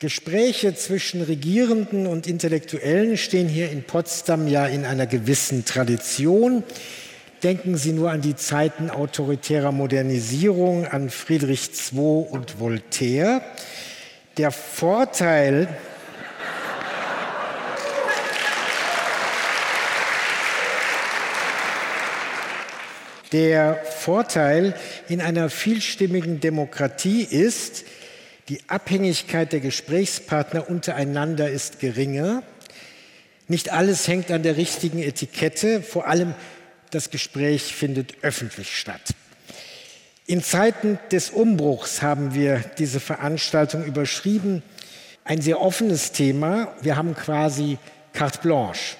Gespräche zwischen Regierenden und Intellektuellen stehen hier in Potsdam ja in einer gewissen Tradition. Denken Sie nur an die Zeiten autoritärer Modernisierung, an Friedrich II und Voltaire. Der Vorteil Der Vorteil in einer vielstimmigen Demokratie ist, die Abhängigkeit der Gesprächspartner untereinander ist geringer. Nicht alles hängt an der richtigen Etikette. Vor allem das Gespräch findet öffentlich statt. In Zeiten des Umbruchs haben wir diese Veranstaltung überschrieben. Ein sehr offenes Thema. Wir haben quasi carte blanche.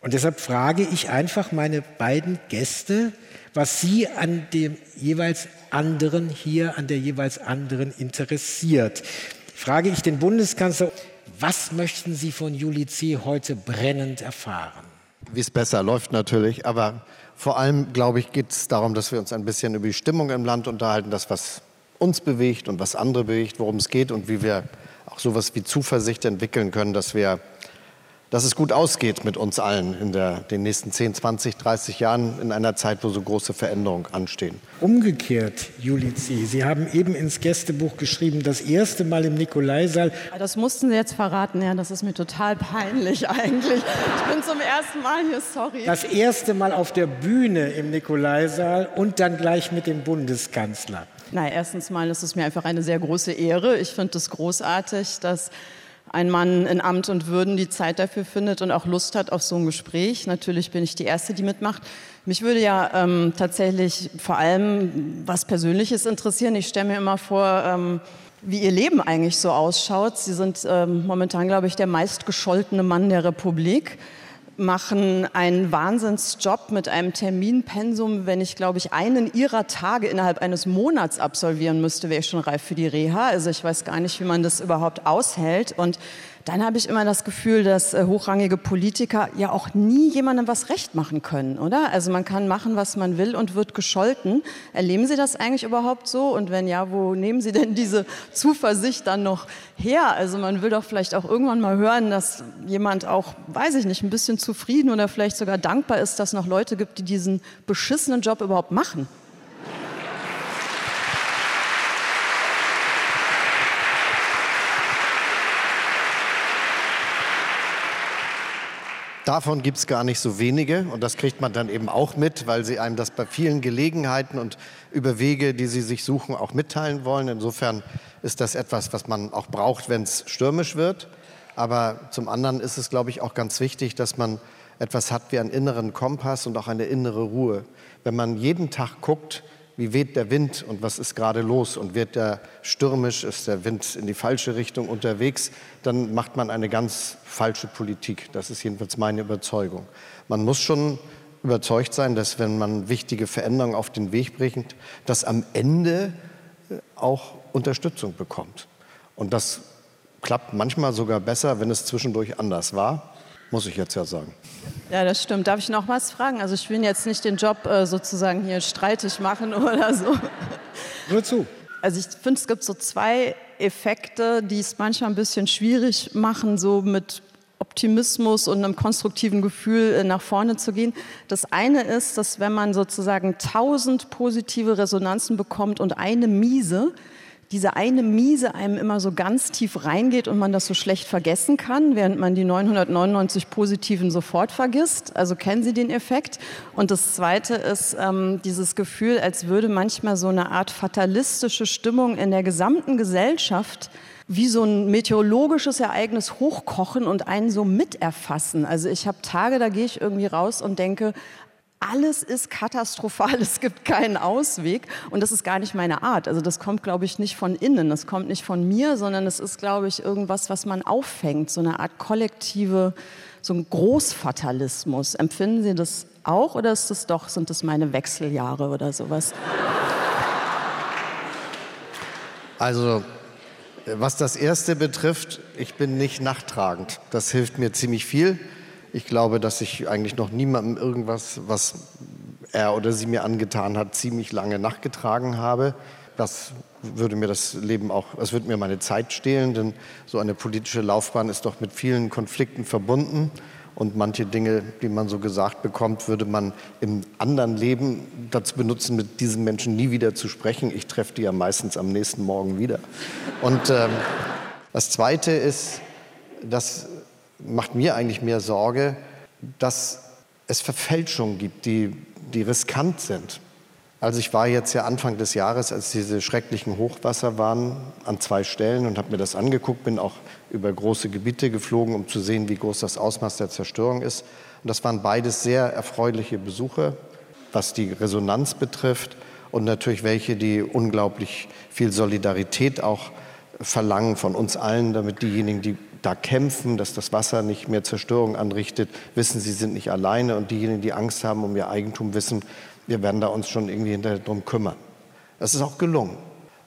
Und deshalb frage ich einfach meine beiden Gäste, was sie an dem jeweils anderen hier, an der jeweils anderen interessiert. Frage ich den Bundeskanzler, was möchten Sie von Juli C. heute brennend erfahren? Wie es besser läuft natürlich, aber vor allem, glaube ich, geht es darum, dass wir uns ein bisschen über die Stimmung im Land unterhalten, das, was uns bewegt und was andere bewegt, worum es geht und wie wir auch sowas wie Zuversicht entwickeln können, dass wir dass es gut ausgeht mit uns allen in der, den nächsten 10, 20, 30 Jahren in einer Zeit, wo so große Veränderungen anstehen. Umgekehrt, Juli C., Sie haben eben ins Gästebuch geschrieben, das erste Mal im Nikolaisaal. Das mussten Sie jetzt verraten, ja, das ist mir total peinlich eigentlich. Ich bin zum ersten Mal hier, sorry. Das erste Mal auf der Bühne im Nikolaisaal und dann gleich mit dem Bundeskanzler. Na, erstens mal ist es mir einfach eine sehr große Ehre. Ich finde es großartig, dass ein Mann in Amt und Würden die Zeit dafür findet und auch Lust hat auf so ein Gespräch. Natürlich bin ich die Erste, die mitmacht. Mich würde ja ähm, tatsächlich vor allem was Persönliches interessieren. Ich stelle mir immer vor, ähm, wie Ihr Leben eigentlich so ausschaut. Sie sind ähm, momentan, glaube ich, der meistgescholtene Mann der Republik machen einen Wahnsinnsjob mit einem Terminpensum. Wenn ich, glaube ich, einen ihrer Tage innerhalb eines Monats absolvieren müsste, wäre ich schon reif für die Reha. Also ich weiß gar nicht, wie man das überhaupt aushält. Und dann habe ich immer das Gefühl, dass äh, hochrangige Politiker ja auch nie jemandem was recht machen können, oder? Also man kann machen, was man will und wird gescholten. Erleben Sie das eigentlich überhaupt so? Und wenn ja, wo nehmen Sie denn diese Zuversicht dann noch her? Also man will doch vielleicht auch irgendwann mal hören, dass jemand auch, weiß ich nicht, ein bisschen zufrieden oder vielleicht sogar dankbar ist, dass es noch Leute gibt, die diesen beschissenen Job überhaupt machen. Davon gibt es gar nicht so wenige und das kriegt man dann eben auch mit, weil sie einem das bei vielen Gelegenheiten und über Wege, die sie sich suchen, auch mitteilen wollen. Insofern ist das etwas, was man auch braucht, wenn es stürmisch wird. Aber zum anderen ist es, glaube ich, auch ganz wichtig, dass man etwas hat wie einen inneren Kompass und auch eine innere Ruhe. Wenn man jeden Tag guckt, wie weht der Wind und was ist gerade los und wird der stürmisch, ist der Wind in die falsche Richtung unterwegs, dann macht man eine ganz falsche Politik. Das ist jedenfalls meine Überzeugung. Man muss schon überzeugt sein, dass wenn man wichtige Veränderungen auf den Weg bringt, dass am Ende äh, auch Unterstützung bekommt. Und das klappt manchmal sogar besser, wenn es zwischendurch anders war muss ich jetzt ja sagen. Ja, das stimmt. Darf ich noch was fragen? Also ich will jetzt nicht den Job äh, sozusagen hier streitig machen oder so. Nur zu. Also ich finde, es gibt so zwei Effekte, die es manchmal ein bisschen schwierig machen, so mit Optimismus und einem konstruktiven Gefühl äh, nach vorne zu gehen. Das eine ist, dass wenn man sozusagen tausend positive Resonanzen bekommt und eine miese, diese eine Miese einem immer so ganz tief reingeht und man das so schlecht vergessen kann, während man die 999 Positiven sofort vergisst. Also kennen Sie den Effekt? Und das Zweite ist ähm, dieses Gefühl, als würde manchmal so eine Art fatalistische Stimmung in der gesamten Gesellschaft wie so ein meteorologisches Ereignis hochkochen und einen so miterfassen. Also ich habe Tage, da gehe ich irgendwie raus und denke, alles ist katastrophal, es gibt keinen Ausweg und das ist gar nicht meine Art. Also das kommt, glaube ich, nicht von innen, das kommt nicht von mir, sondern es ist, glaube ich, irgendwas, was man auffängt, so eine Art kollektive, so ein Großfatalismus. Empfinden Sie das auch oder ist das doch, sind das meine Wechseljahre oder sowas? Also was das Erste betrifft, ich bin nicht nachtragend. Das hilft mir ziemlich viel. Ich glaube, dass ich eigentlich noch niemandem irgendwas, was er oder sie mir angetan hat, ziemlich lange nachgetragen habe. Das würde mir das Leben auch, es würde mir meine Zeit stehlen, denn so eine politische Laufbahn ist doch mit vielen Konflikten verbunden. Und manche Dinge, die man so gesagt bekommt, würde man im anderen Leben dazu benutzen, mit diesen Menschen nie wieder zu sprechen. Ich treffe die ja meistens am nächsten Morgen wieder. Und ähm, das Zweite ist, das macht mir eigentlich mehr Sorge, dass es Verfälschungen gibt, die, die riskant sind. Also ich war jetzt ja Anfang des Jahres, als diese schrecklichen Hochwasser waren, an zwei Stellen und habe mir das angeguckt, bin auch über große Gebiete geflogen, um zu sehen, wie groß das Ausmaß der Zerstörung ist. Und das waren beides sehr erfreuliche Besuche, was die Resonanz betrifft und natürlich welche, die unglaublich viel Solidarität auch verlangen von uns allen, damit diejenigen, die da kämpfen, dass das Wasser nicht mehr Zerstörung anrichtet, wissen, sie sind nicht alleine und diejenigen, die Angst haben um ihr Eigentum, wissen, wir werden da uns schon irgendwie hinterher drum kümmern. Das ist auch gelungen.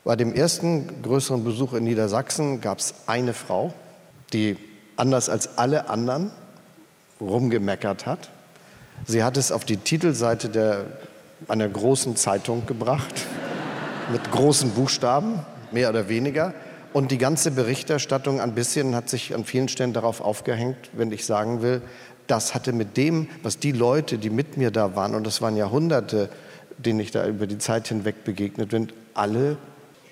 Bei dem ersten größeren Besuch in Niedersachsen gab es eine Frau, die anders als alle anderen rumgemeckert hat. Sie hat es auf die Titelseite der, einer großen Zeitung gebracht, mit großen Buchstaben, mehr oder weniger. Und die ganze Berichterstattung ein bisschen hat sich an vielen Stellen darauf aufgehängt, wenn ich sagen will, das hatte mit dem, was die Leute, die mit mir da waren, und das waren Jahrhunderte, denen ich da über die Zeit hinweg begegnet bin, alle,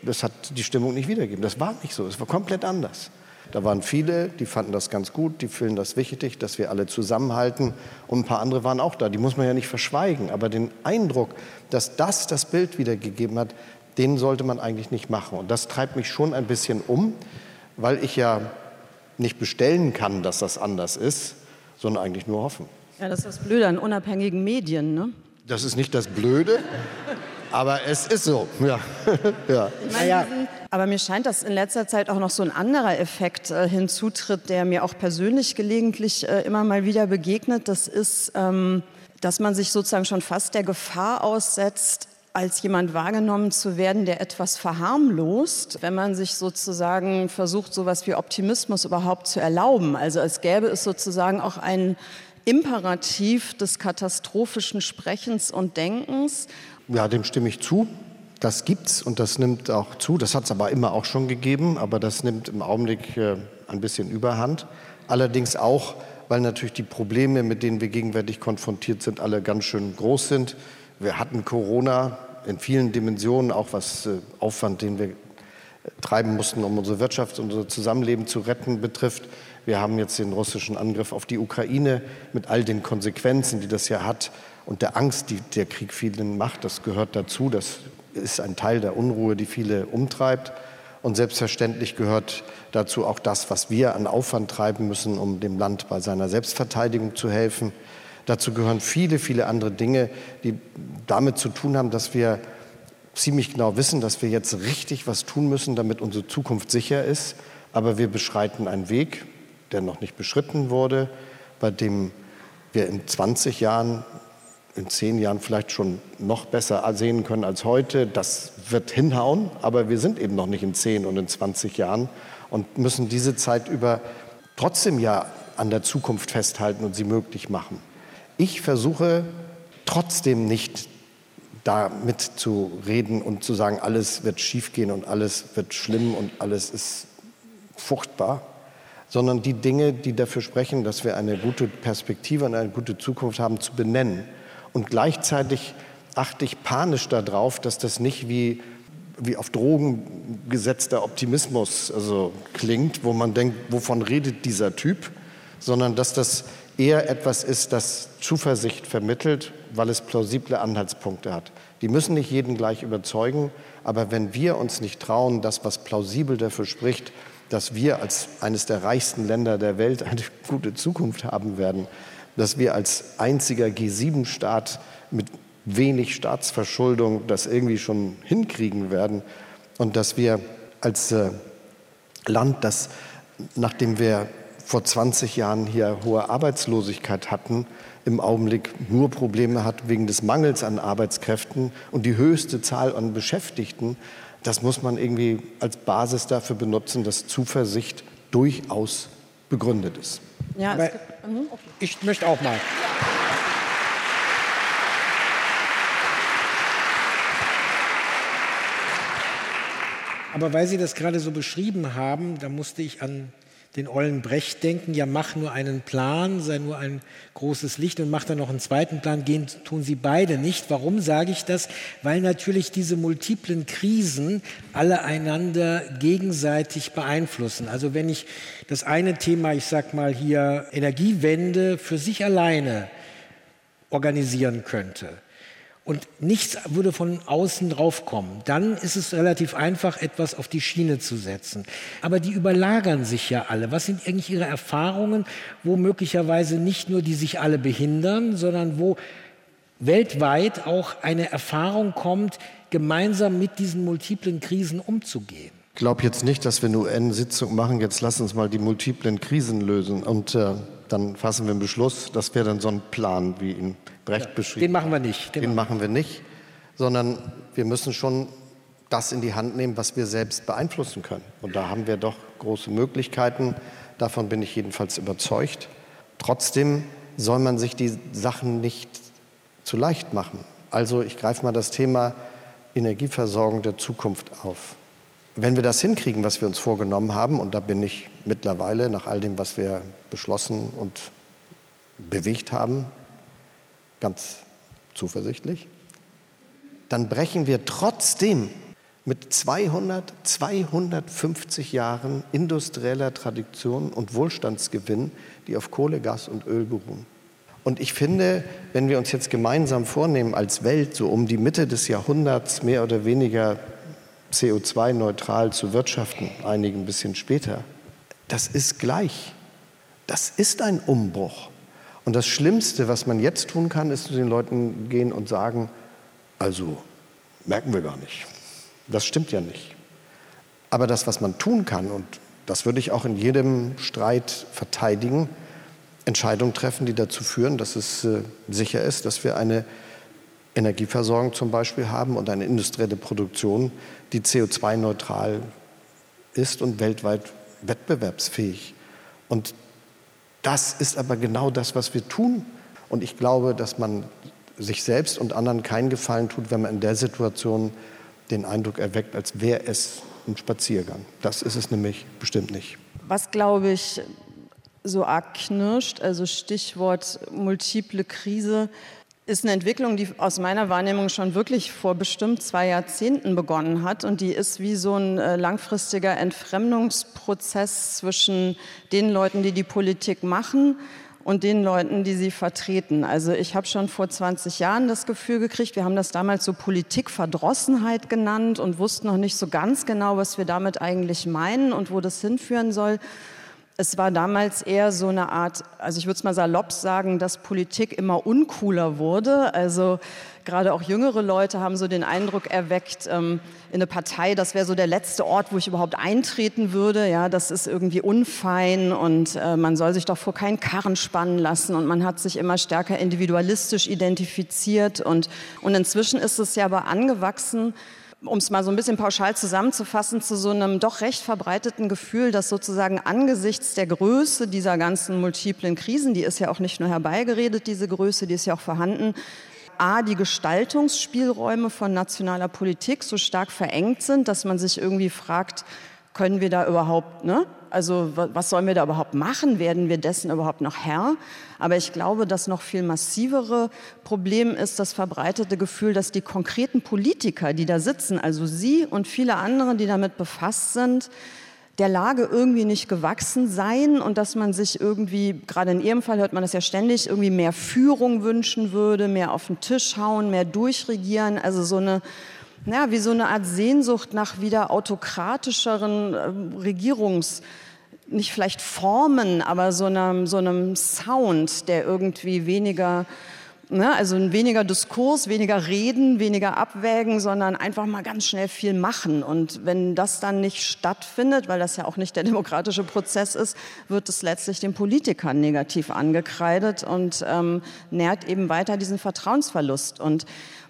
das hat die Stimmung nicht wiedergegeben. Das war nicht so, es war komplett anders. Da waren viele, die fanden das ganz gut, die fühlen das wichtig, dass wir alle zusammenhalten. Und ein paar andere waren auch da, die muss man ja nicht verschweigen. Aber den Eindruck, dass das das Bild wiedergegeben hat, den sollte man eigentlich nicht machen. Und das treibt mich schon ein bisschen um, weil ich ja nicht bestellen kann, dass das anders ist, sondern eigentlich nur hoffen. Ja, das ist das Blöde an unabhängigen Medien, ne? Das ist nicht das Blöde, aber es ist so. Ja. ja. Meine, aber mir scheint, dass in letzter Zeit auch noch so ein anderer Effekt äh, hinzutritt, der mir auch persönlich gelegentlich äh, immer mal wieder begegnet. Das ist, ähm, dass man sich sozusagen schon fast der Gefahr aussetzt, als jemand wahrgenommen zu werden, der etwas verharmlost, wenn man sich sozusagen versucht, so etwas wie Optimismus überhaupt zu erlauben. Also es gäbe es sozusagen auch ein Imperativ des katastrophischen Sprechens und Denkens. Ja, dem stimme ich zu. Das gibt's und das nimmt auch zu. Das hat es aber immer auch schon gegeben, aber das nimmt im Augenblick äh, ein bisschen Überhand. Allerdings auch, weil natürlich die Probleme, mit denen wir gegenwärtig konfrontiert sind, alle ganz schön groß sind. Wir hatten Corona, in vielen Dimensionen, auch was äh, Aufwand, den wir treiben mussten, um unsere Wirtschaft, unser Zusammenleben zu retten, betrifft. Wir haben jetzt den russischen Angriff auf die Ukraine mit all den Konsequenzen, die das ja hat und der Angst, die der Krieg vielen macht. Das gehört dazu. Das ist ein Teil der Unruhe, die viele umtreibt. Und selbstverständlich gehört dazu auch das, was wir an Aufwand treiben müssen, um dem Land bei seiner Selbstverteidigung zu helfen. Dazu gehören viele, viele andere Dinge, die damit zu tun haben, dass wir ziemlich genau wissen, dass wir jetzt richtig was tun müssen, damit unsere Zukunft sicher ist. Aber wir beschreiten einen Weg, der noch nicht beschritten wurde, bei dem wir in 20 Jahren, in 10 Jahren vielleicht schon noch besser sehen können als heute. Das wird hinhauen, aber wir sind eben noch nicht in 10 und in 20 Jahren und müssen diese Zeit über trotzdem ja an der Zukunft festhalten und sie möglich machen. Ich versuche trotzdem nicht damit zu reden und zu sagen, alles wird schiefgehen und alles wird schlimm und alles ist furchtbar, sondern die Dinge, die dafür sprechen, dass wir eine gute Perspektive und eine gute Zukunft haben, zu benennen. Und gleichzeitig achte ich panisch darauf, dass das nicht wie, wie auf Drogen gesetzter Optimismus also klingt, wo man denkt, wovon redet dieser Typ, sondern dass das eher etwas ist, das Zuversicht vermittelt, weil es plausible Anhaltspunkte hat. Die müssen nicht jeden gleich überzeugen, aber wenn wir uns nicht trauen, das, was plausibel dafür spricht, dass wir als eines der reichsten Länder der Welt eine gute Zukunft haben werden, dass wir als einziger G7-Staat mit wenig Staatsverschuldung das irgendwie schon hinkriegen werden und dass wir als äh, Land, das nachdem wir vor 20 Jahren hier hohe Arbeitslosigkeit hatten, im Augenblick nur Probleme hat wegen des Mangels an Arbeitskräften und die höchste Zahl an Beschäftigten, das muss man irgendwie als Basis dafür benutzen, dass Zuversicht durchaus begründet ist. Ja, gibt, mhm, okay. ich möchte auch mal. Aber weil Sie das gerade so beschrieben haben, da musste ich an den ollen Brecht denken, ja mach nur einen Plan, sei nur ein großes Licht und mach dann noch einen zweiten Plan, gehen tun sie beide nicht. Warum sage ich das? Weil natürlich diese multiplen Krisen alle einander gegenseitig beeinflussen. Also wenn ich das eine Thema, ich sag mal hier Energiewende für sich alleine organisieren könnte, und nichts würde von außen drauf kommen, dann ist es relativ einfach, etwas auf die Schiene zu setzen. Aber die überlagern sich ja alle. Was sind eigentlich Ihre Erfahrungen, wo möglicherweise nicht nur die sich alle behindern, sondern wo weltweit auch eine Erfahrung kommt, gemeinsam mit diesen multiplen Krisen umzugehen? Ich glaube jetzt nicht, dass wir eine UN-Sitzung machen. Jetzt lass uns mal die multiplen Krisen lösen und äh, dann fassen wir einen Beschluss. Das wäre dann so ein Plan, wie ihn Brecht ja, beschrieben. Den machen wir nicht. Den, den machen wir nicht, sondern wir müssen schon das in die Hand nehmen, was wir selbst beeinflussen können. Und da haben wir doch große Möglichkeiten. Davon bin ich jedenfalls überzeugt. Trotzdem soll man sich die Sachen nicht zu leicht machen. Also ich greife mal das Thema Energieversorgung der Zukunft auf. Wenn wir das hinkriegen, was wir uns vorgenommen haben, und da bin ich mittlerweile nach all dem, was wir beschlossen und bewegt haben, ganz zuversichtlich, dann brechen wir trotzdem mit 200, 250 Jahren industrieller Tradition und Wohlstandsgewinn, die auf Kohle, Gas und Öl beruhen. Und ich finde, wenn wir uns jetzt gemeinsam vornehmen, als Welt so um die Mitte des Jahrhunderts mehr oder weniger CO2-neutral zu wirtschaften, einige ein bisschen später, das ist gleich. Das ist ein Umbruch. Und das Schlimmste, was man jetzt tun kann, ist zu den Leuten gehen und sagen, also merken wir gar nicht. Das stimmt ja nicht. Aber das, was man tun kann, und das würde ich auch in jedem Streit verteidigen, Entscheidungen treffen, die dazu führen, dass es äh, sicher ist, dass wir eine Energieversorgung zum Beispiel haben und eine industrielle Produktion, die CO2-neutral ist und weltweit wettbewerbsfähig. Und das ist aber genau das, was wir tun. Und ich glaube, dass man sich selbst und anderen keinen Gefallen tut, wenn man in der Situation den Eindruck erweckt, als wäre es ein Spaziergang. Das ist es nämlich bestimmt nicht. Was, glaube ich, so arg knirscht, also Stichwort multiple Krise, ist eine Entwicklung, die aus meiner Wahrnehmung schon wirklich vor bestimmt zwei Jahrzehnten begonnen hat. Und die ist wie so ein äh, langfristiger Entfremdungsprozess zwischen den Leuten, die die Politik machen und den Leuten, die sie vertreten. Also ich habe schon vor 20 Jahren das Gefühl gekriegt, wir haben das damals so Politikverdrossenheit genannt und wussten noch nicht so ganz genau, was wir damit eigentlich meinen und wo das hinführen soll. Es war damals eher so eine Art, also ich würde es mal salopp sagen, dass Politik immer uncooler wurde. Also gerade auch jüngere Leute haben so den Eindruck erweckt, ähm, in eine Partei, das wäre so der letzte Ort, wo ich überhaupt eintreten würde. Ja, das ist irgendwie unfein und äh, man soll sich doch vor keinen Karren spannen lassen und man hat sich immer stärker individualistisch identifiziert und, und inzwischen ist es ja aber angewachsen um es mal so ein bisschen pauschal zusammenzufassen, zu so einem doch recht verbreiteten Gefühl, dass sozusagen angesichts der Größe dieser ganzen multiplen Krisen, die ist ja auch nicht nur herbeigeredet, diese Größe, die ist ja auch vorhanden, A, die Gestaltungsspielräume von nationaler Politik so stark verengt sind, dass man sich irgendwie fragt, können wir da überhaupt, ne? Also was sollen wir da überhaupt machen? Werden wir dessen überhaupt noch Herr? Aber ich glaube, das noch viel massivere Problem ist das verbreitete Gefühl, dass die konkreten Politiker, die da sitzen, also Sie und viele andere, die damit befasst sind, der Lage irgendwie nicht gewachsen seien und dass man sich irgendwie, gerade in Ihrem Fall hört man das ja ständig, irgendwie mehr Führung wünschen würde, mehr auf den Tisch hauen, mehr durchregieren, also so eine ja, wie so eine Art Sehnsucht nach wieder autokratischeren äh, Regierungs- nicht vielleicht Formen, aber so einem, so einem Sound, der irgendwie weniger, ne, also weniger Diskurs, weniger Reden, weniger Abwägen, sondern einfach mal ganz schnell viel machen. Und wenn das dann nicht stattfindet, weil das ja auch nicht der demokratische Prozess ist, wird es letztlich den Politikern negativ angekreidet und ähm, nährt eben weiter diesen Vertrauensverlust. Und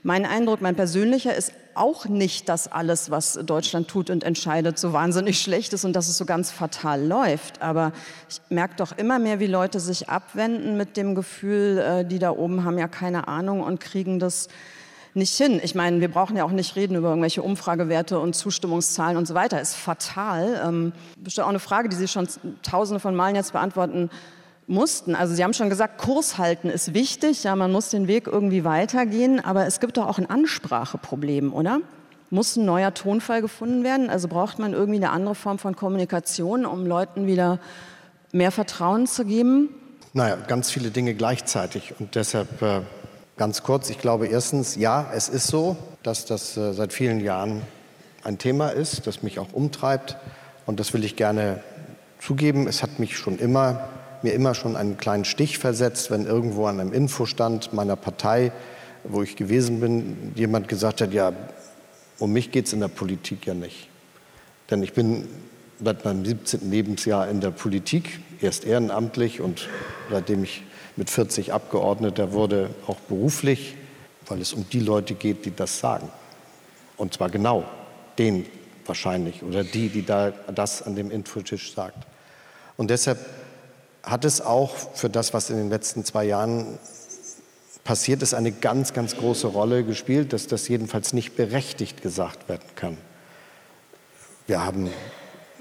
mein Eindruck, mein persönlicher, ist auch nicht, dass alles, was Deutschland tut und entscheidet, so wahnsinnig schlecht ist und dass es so ganz fatal läuft. Aber ich merke doch immer mehr, wie Leute sich abwenden mit dem Gefühl, äh, die da oben haben ja keine Ahnung und kriegen das nicht hin. Ich meine, wir brauchen ja auch nicht reden über irgendwelche Umfragewerte und Zustimmungszahlen und so weiter. Ist fatal. Ähm, bestimmt auch eine Frage, die Sie schon tausende von Malen jetzt beantworten mussten. Also Sie haben schon gesagt, Kurs halten ist wichtig. Ja, man muss den Weg irgendwie weitergehen. Aber es gibt doch auch ein Anspracheproblem, oder? Muss ein neuer Tonfall gefunden werden? Also braucht man irgendwie eine andere Form von Kommunikation, um Leuten wieder mehr Vertrauen zu geben? Naja, ganz viele Dinge gleichzeitig. Und deshalb äh, ganz kurz, ich glaube erstens, ja, es ist so, dass das äh, seit vielen Jahren ein Thema ist, das mich auch umtreibt. Und das will ich gerne zugeben. Es hat mich schon immer, mir immer schon einen kleinen Stich versetzt, wenn irgendwo an einem Infostand meiner Partei, wo ich gewesen bin, jemand gesagt hat, ja, um mich geht es in der Politik ja nicht. Denn ich bin seit meinem 17. Lebensjahr in der Politik, erst ehrenamtlich und seitdem ich mit 40 Abgeordneter wurde, auch beruflich, weil es um die Leute geht, die das sagen. Und zwar genau den wahrscheinlich oder die, die da das an dem Infotisch sagt. Und deshalb hat es auch für das, was in den letzten zwei Jahren passiert ist, eine ganz, ganz große Rolle gespielt, dass das jedenfalls nicht berechtigt gesagt werden kann. Wir haben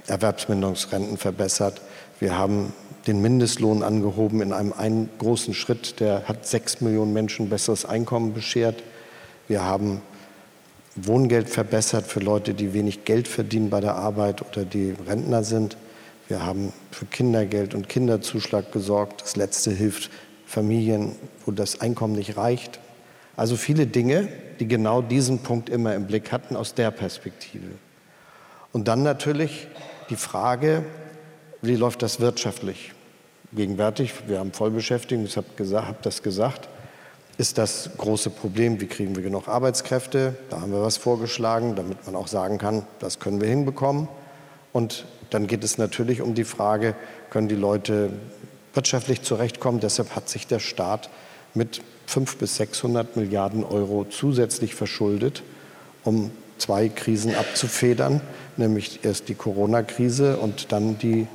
Erwerbsminderungsrenten verbessert. Wir haben den Mindestlohn angehoben in einem einen großen Schritt. Der hat sechs Millionen Menschen besseres Einkommen beschert. Wir haben Wohngeld verbessert für Leute, die wenig Geld verdienen bei der Arbeit oder die Rentner sind. Wir haben für Kindergeld und Kinderzuschlag gesorgt. Das letzte hilft Familien, wo das Einkommen nicht reicht. Also viele Dinge, die genau diesen Punkt immer im Blick hatten aus der Perspektive. Und dann natürlich die Frage, wie läuft das wirtschaftlich? Gegenwärtig, wir haben Vollbeschäftigung, ich habe hab das gesagt, ist das große Problem, wie kriegen wir genug Arbeitskräfte? Da haben wir was vorgeschlagen, damit man auch sagen kann, das können wir hinbekommen. Und dann geht es natürlich um die Frage, können die Leute wirtschaftlich zurechtkommen? Deshalb hat sich der Staat mit 500 bis 600 Milliarden Euro zusätzlich verschuldet, um zwei Krisen abzufedern, nämlich erst die Corona-Krise und dann die,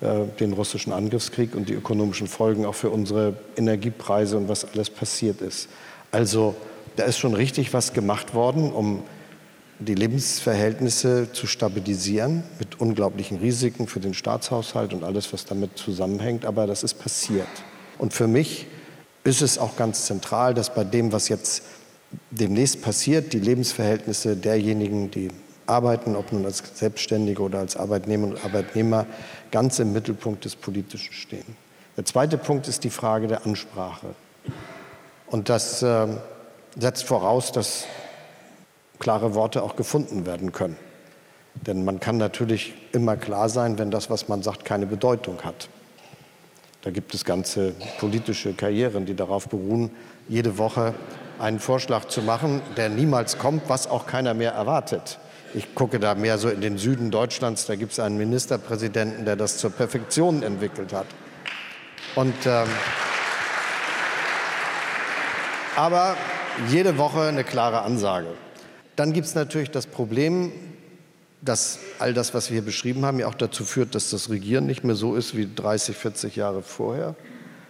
äh, den russischen Angriffskrieg und die ökonomischen Folgen auch für unsere Energiepreise und was alles passiert ist. Also da ist schon richtig was gemacht worden, um die Lebensverhältnisse zu stabilisieren mit unglaublichen Risiken für den Staatshaushalt und alles, was damit zusammenhängt. Aber das ist passiert. Und für mich ist es auch ganz zentral, dass bei dem, was jetzt demnächst passiert, die Lebensverhältnisse derjenigen, die arbeiten, ob nun als Selbstständige oder als Arbeitnehmer und Arbeitnehmer, ganz im Mittelpunkt des Politischen stehen. Der zweite Punkt ist die Frage der Ansprache. Und das äh, setzt voraus, dass klare Worte auch gefunden werden können. Denn man kann natürlich immer klar sein, wenn das, was man sagt, keine Bedeutung hat. Da gibt es ganze politische Karrieren, die darauf beruhen, jede Woche einen Vorschlag zu machen, der niemals kommt, was auch keiner mehr erwartet. Ich gucke da mehr so in den Süden Deutschlands, da gibt es einen Ministerpräsidenten, der das zur Perfektion entwickelt hat. Und, ähm, aber jede Woche eine klare Ansage. Dann gibt es natürlich das Problem, dass all das, was wir hier beschrieben haben, ja auch dazu führt, dass das Regieren nicht mehr so ist wie 30, 40 Jahre vorher.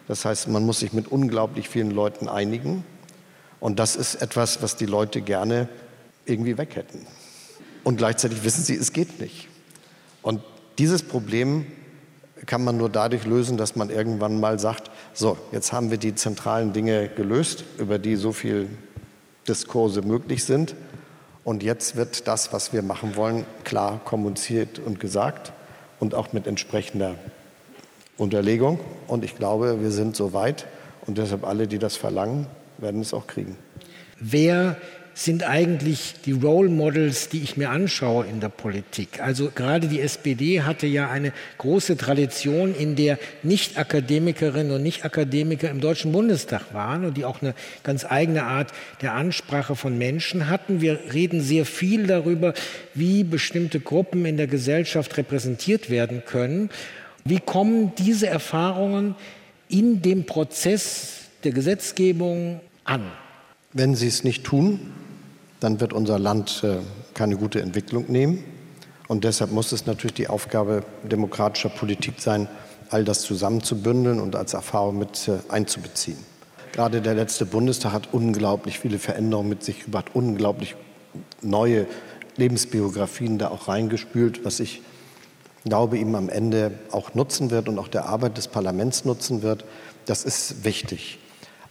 Das heißt, man muss sich mit unglaublich vielen Leuten einigen. Und das ist etwas, was die Leute gerne irgendwie weg hätten. Und gleichzeitig wissen sie, es geht nicht. Und dieses Problem kann man nur dadurch lösen, dass man irgendwann mal sagt, so, jetzt haben wir die zentralen Dinge gelöst, über die so viel Diskurse möglich sind. Und jetzt wird das, was wir machen wollen, klar kommuniziert und gesagt und auch mit entsprechender Unterlegung. Und ich glaube, wir sind so weit und deshalb alle, die das verlangen, werden es auch kriegen. Wer sind eigentlich die Role Models, die ich mir anschaue in der Politik. Also gerade die SPD hatte ja eine große Tradition, in der Nicht-Akademikerinnen und Nicht-Akademiker im Deutschen Bundestag waren und die auch eine ganz eigene Art der Ansprache von Menschen hatten. Wir reden sehr viel darüber, wie bestimmte Gruppen in der Gesellschaft repräsentiert werden können. Wie kommen diese Erfahrungen in dem Prozess der Gesetzgebung an? Wenn Sie es nicht tun, dann wird unser Land äh, keine gute Entwicklung nehmen. Und deshalb muss es natürlich die Aufgabe demokratischer Politik sein, all das zusammenzubündeln und als Erfahrung mit äh, einzubeziehen. Gerade der letzte Bundestag hat unglaublich viele Veränderungen mit sich gebracht, unglaublich neue Lebensbiografien da auch reingespült, was ich glaube, ihm am Ende auch nutzen wird und auch der Arbeit des Parlaments nutzen wird. Das ist wichtig.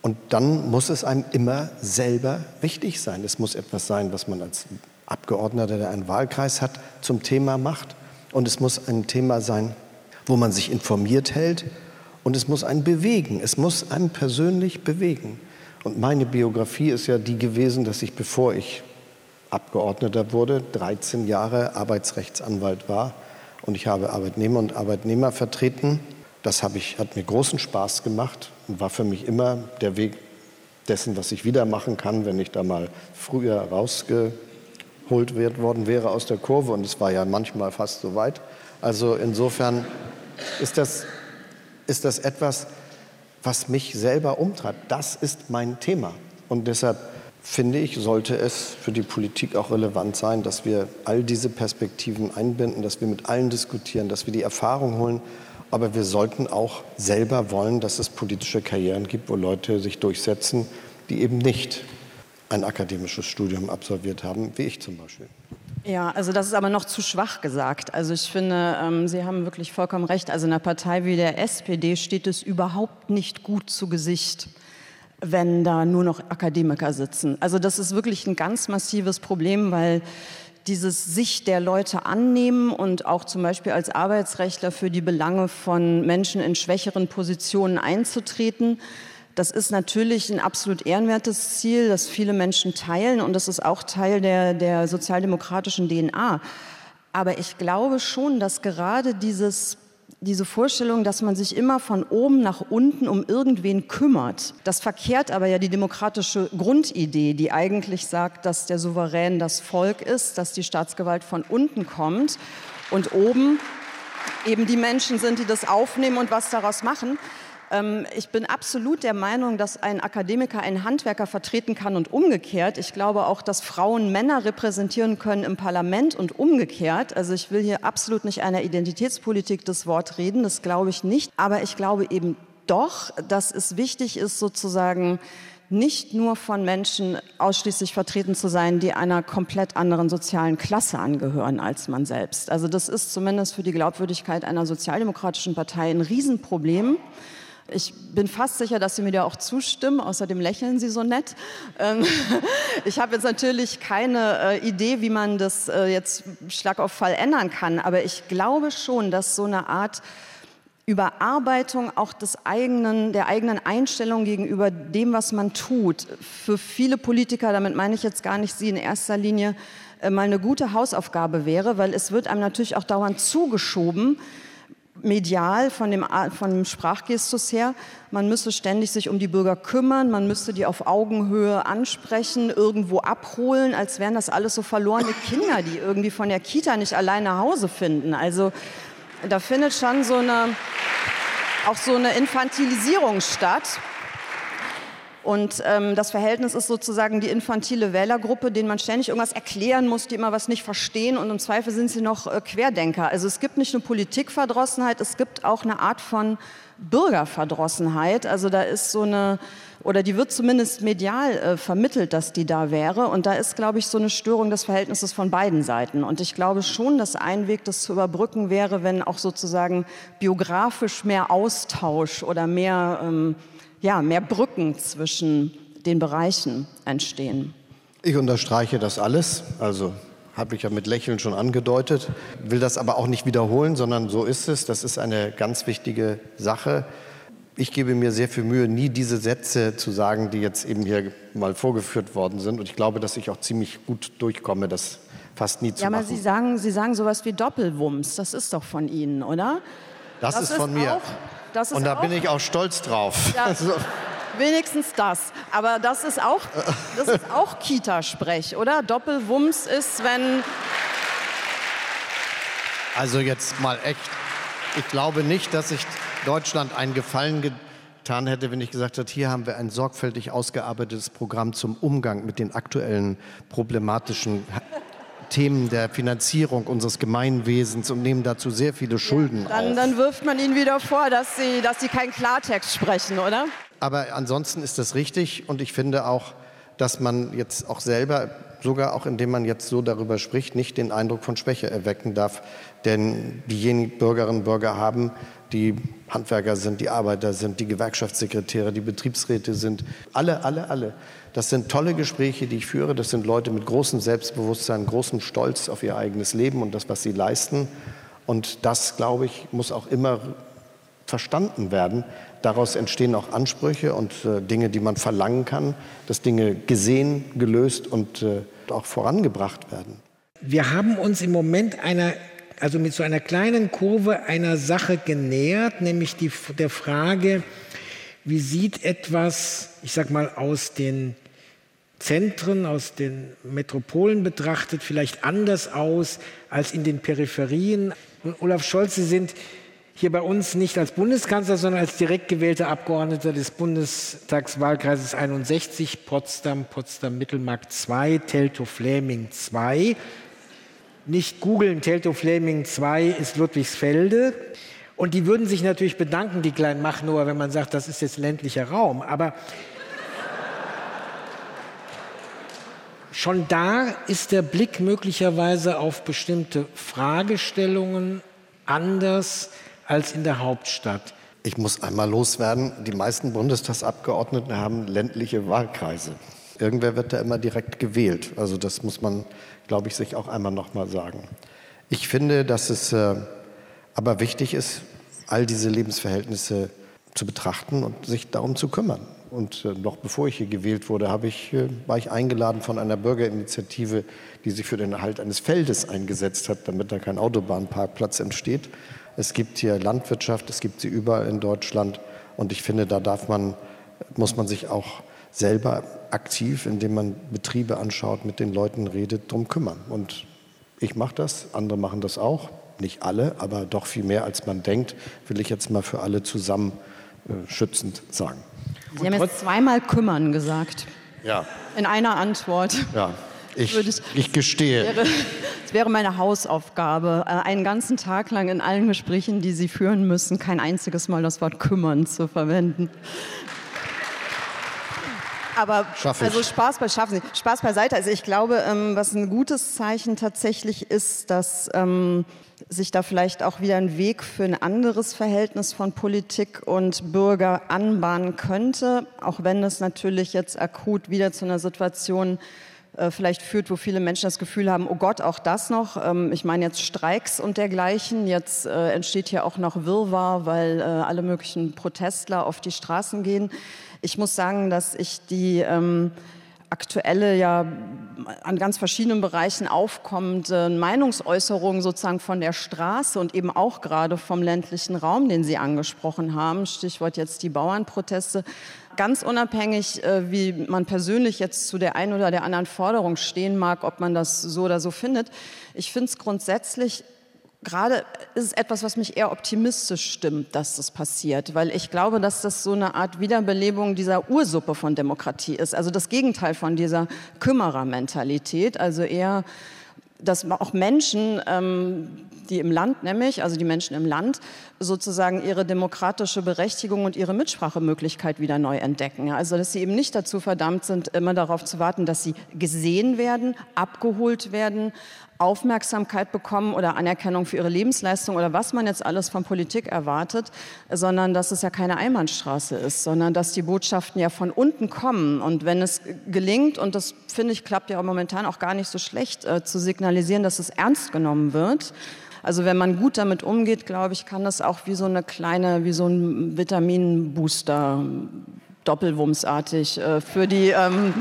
Und dann muss es einem immer selber wichtig sein. Es muss etwas sein, was man als Abgeordneter, der einen Wahlkreis hat, zum Thema macht. Und es muss ein Thema sein, wo man sich informiert hält. Und es muss einen bewegen. Es muss einen persönlich bewegen. Und meine Biografie ist ja die gewesen, dass ich, bevor ich Abgeordneter wurde, 13 Jahre Arbeitsrechtsanwalt war. Und ich habe Arbeitnehmer und Arbeitnehmer vertreten. Das ich, hat mir großen Spaß gemacht war für mich immer der Weg dessen, was ich wieder machen kann, wenn ich da mal früher rausgeholt worden wäre aus der Kurve. Und es war ja manchmal fast so weit. Also insofern ist das, ist das etwas, was mich selber umtreibt. Das ist mein Thema. Und deshalb finde ich, sollte es für die Politik auch relevant sein, dass wir all diese Perspektiven einbinden, dass wir mit allen diskutieren, dass wir die Erfahrung holen aber wir sollten auch selber wollen, dass es politische Karrieren gibt, wo Leute sich durchsetzen, die eben nicht ein akademisches Studium absolviert haben, wie ich zum Beispiel. Ja, also das ist aber noch zu schwach gesagt. Also ich finde, ähm, Sie haben wirklich vollkommen recht. Also in einer Partei wie der SPD steht es überhaupt nicht gut zu Gesicht, wenn da nur noch Akademiker sitzen. Also das ist wirklich ein ganz massives Problem, weil dieses sich der Leute annehmen und auch zum Beispiel als Arbeitsrechtler für die Belange von Menschen in schwächeren Positionen einzutreten. Das ist natürlich ein absolut ehrenwertes Ziel, das viele Menschen teilen und das ist auch Teil der, der sozialdemokratischen DNA. Aber ich glaube schon, dass gerade dieses diese Vorstellung, dass man sich immer von oben nach unten um irgendwen kümmert. Das verkehrt aber ja die demokratische Grundidee, die eigentlich sagt, dass der Souverän das Volk ist, dass die Staatsgewalt von unten kommt und oben eben die Menschen sind, die das aufnehmen und was daraus machen. Ähm, ich bin absolut der Meinung, dass ein Akademiker einen Handwerker vertreten kann und umgekehrt. Ich glaube auch, dass Frauen Männer repräsentieren können im Parlament und umgekehrt. Also ich will hier absolut nicht einer Identitätspolitik das Wort reden, das glaube ich nicht. Aber ich glaube eben doch, dass es wichtig ist, sozusagen nicht nur von Menschen ausschließlich vertreten zu sein, die einer komplett anderen sozialen Klasse angehören als man selbst. Also das ist zumindest für die Glaubwürdigkeit einer sozialdemokratischen Partei ein Riesenproblem. Ich bin fast sicher, dass Sie mir da auch zustimmen. Außerdem lächeln Sie so nett. Ähm, ich habe jetzt natürlich keine äh, Idee, wie man das äh, jetzt Schlag auf Fall ändern kann. Aber ich glaube schon, dass so eine Art Überarbeitung auch des eigenen, der eigenen Einstellung gegenüber dem, was man tut, für viele Politiker, damit meine ich jetzt gar nicht Sie in erster Linie, äh, mal eine gute Hausaufgabe wäre, weil es wird einem natürlich auch dauernd zugeschoben, medial von dem, von dem Sprachgestus her. Man müsse ständig sich um die Bürger kümmern, man müsste die auf Augenhöhe ansprechen, irgendwo abholen, als wären das alles so verlorene Kinder, die irgendwie von der Kita nicht allein nach Hause finden. Also da findet schon so eine, auch so eine Infantilisierung statt. Und ähm, das Verhältnis ist sozusagen die infantile Wählergruppe, denen man ständig irgendwas erklären muss, die immer was nicht verstehen und im Zweifel sind sie noch äh, Querdenker. Also es gibt nicht eine Politikverdrossenheit, es gibt auch eine Art von Bürgerverdrossenheit. Also da ist so eine, oder die wird zumindest medial äh, vermittelt, dass die da wäre. Und da ist, glaube ich, so eine Störung des Verhältnisses von beiden Seiten. Und ich glaube schon, dass ein Weg, das zu überbrücken wäre, wenn auch sozusagen biografisch mehr Austausch oder mehr... Ähm, ja, mehr Brücken zwischen den Bereichen entstehen. Ich unterstreiche das alles. Also habe ich ja mit Lächeln schon angedeutet, will das aber auch nicht wiederholen, sondern so ist es. Das ist eine ganz wichtige Sache. Ich gebe mir sehr viel Mühe, nie diese Sätze zu sagen, die jetzt eben hier mal vorgeführt worden sind. Und ich glaube, dass ich auch ziemlich gut durchkomme, das fast nie zu ja, machen. Ja, aber Sie sagen, Sie sagen sowas wie Doppelwumms. Das ist doch von Ihnen, oder? Das, das ist von mir. Das ist Und da auch, bin ich auch stolz drauf. Ja, also. Wenigstens das. Aber das ist auch, das ist auch Kita-Sprech, oder? Doppelwumms ist, wenn. Also jetzt mal echt. Ich glaube nicht, dass ich Deutschland einen Gefallen getan hätte, wenn ich gesagt hätte, hier haben wir ein sorgfältig ausgearbeitetes Programm zum Umgang mit den aktuellen problematischen Themen der Finanzierung unseres Gemeinwesens und nehmen dazu sehr viele Schulden ja, dann, auf. Dann wirft man ihnen wieder vor, dass sie, dass sie keinen Klartext sprechen, oder? Aber ansonsten ist das richtig und ich finde auch, dass man jetzt auch selber, sogar auch indem man jetzt so darüber spricht, nicht den Eindruck von Schwäche erwecken darf. Denn diejenigen Bürgerinnen und Bürger haben, die Handwerker sind, die Arbeiter sind, die Gewerkschaftssekretäre, die Betriebsräte sind, alle, alle, alle. Das sind tolle Gespräche, die ich führe. Das sind Leute mit großem Selbstbewusstsein, großem Stolz auf ihr eigenes Leben und das, was sie leisten. Und das, glaube ich, muss auch immer verstanden werden. Daraus entstehen auch Ansprüche und äh, Dinge, die man verlangen kann, dass Dinge gesehen, gelöst und äh, auch vorangebracht werden. Wir haben uns im Moment einer, also mit so einer kleinen Kurve einer Sache genähert, nämlich die, der Frage, wie sieht etwas, ich sag mal, aus den Zentren, aus den Metropolen betrachtet, vielleicht anders aus als in den Peripherien. Und Olaf Scholz, Sie sind hier bei uns nicht als Bundeskanzler, sondern als direkt gewählter Abgeordneter des Bundestagswahlkreises 61, Potsdam, Potsdam-Mittelmark 2, Teltow-Fläming 2. Nicht googeln, Teltow-Fläming 2 ist Ludwigsfelde. Und die würden sich natürlich bedanken, die kleinen Machnower, wenn man sagt, das ist jetzt ländlicher Raum. Aber schon da ist der Blick möglicherweise auf bestimmte Fragestellungen anders als in der Hauptstadt. Ich muss einmal loswerden, die meisten Bundestagsabgeordneten haben ländliche Wahlkreise. Irgendwer wird da immer direkt gewählt. Also das muss man, glaube ich, sich auch einmal noch mal sagen. Ich finde, dass es äh, aber wichtig ist, all diese Lebensverhältnisse zu betrachten und sich darum zu kümmern. Und äh, noch bevor ich hier gewählt wurde, ich, äh, war ich eingeladen von einer Bürgerinitiative, die sich für den Erhalt eines Feldes eingesetzt hat, damit da kein Autobahnparkplatz entsteht. Es gibt hier Landwirtschaft, es gibt sie überall in Deutschland. Und ich finde, da darf man, muss man sich auch selber aktiv, indem man Betriebe anschaut, mit den Leuten redet, darum kümmern. Und ich mache das, andere machen das auch. Nicht alle, aber doch viel mehr, als man denkt, will ich jetzt mal für alle zusammen äh, schützend sagen. Sie haben jetzt zweimal kümmern gesagt. Ja. In einer Antwort. Ja. Ich, ich, ich gestehe. Es wäre, es wäre meine Hausaufgabe, äh, einen ganzen Tag lang in allen Gesprächen, die Sie führen müssen, kein einziges Mal das Wort kümmern zu verwenden. Aber also Spaß, bei, schaffen Sie, Spaß beiseite. Also ich glaube, ähm, was ein gutes Zeichen tatsächlich ist, dass ähm, sich da vielleicht auch wieder ein Weg für ein anderes Verhältnis von Politik und Bürger anbahnen könnte, auch wenn es natürlich jetzt akut wieder zu einer Situation äh, vielleicht führt, wo viele Menschen das Gefühl haben, oh Gott, auch das noch. Ähm, ich meine jetzt Streiks und dergleichen. Jetzt äh, entsteht hier auch noch Wirrwarr, weil äh, alle möglichen Protestler auf die Straßen gehen. Ich muss sagen, dass ich die ähm, aktuelle ja an ganz verschiedenen Bereichen aufkommende Meinungsäußerungen sozusagen von der Straße und eben auch gerade vom ländlichen Raum, den Sie angesprochen haben, Stichwort jetzt die Bauernproteste, ganz unabhängig, äh, wie man persönlich jetzt zu der einen oder der anderen Forderung stehen mag, ob man das so oder so findet. Ich finde es grundsätzlich gerade ist es etwas, was mich eher optimistisch stimmt, dass das passiert, weil ich glaube, dass das so eine Art Wiederbelebung dieser Ursuppe von Demokratie ist, also das Gegenteil von dieser Kümmerermentalität, also eher dass auch Menschen, ähm, die im Land nämlich, also die Menschen im Land, sozusagen ihre demokratische Berechtigung und ihre Mitsprachemöglichkeit wieder neu entdecken. Also dass sie eben nicht dazu verdammt sind, immer darauf zu warten, dass sie gesehen werden, abgeholt werden, Aufmerksamkeit bekommen oder Anerkennung für ihre Lebensleistung oder was man jetzt alles von Politik erwartet, sondern dass es ja keine Einbahnstraße ist, sondern dass die Botschaften ja von unten kommen. Und wenn es gelingt, und das finde ich klappt ja momentan auch gar nicht so schlecht, äh, zu signalisieren, dass es ernst genommen wird, also wenn man gut damit umgeht, glaube ich, kann das auch wie so eine kleine, wie so ein Vitaminbooster doppelwumsartig äh, für die ähm,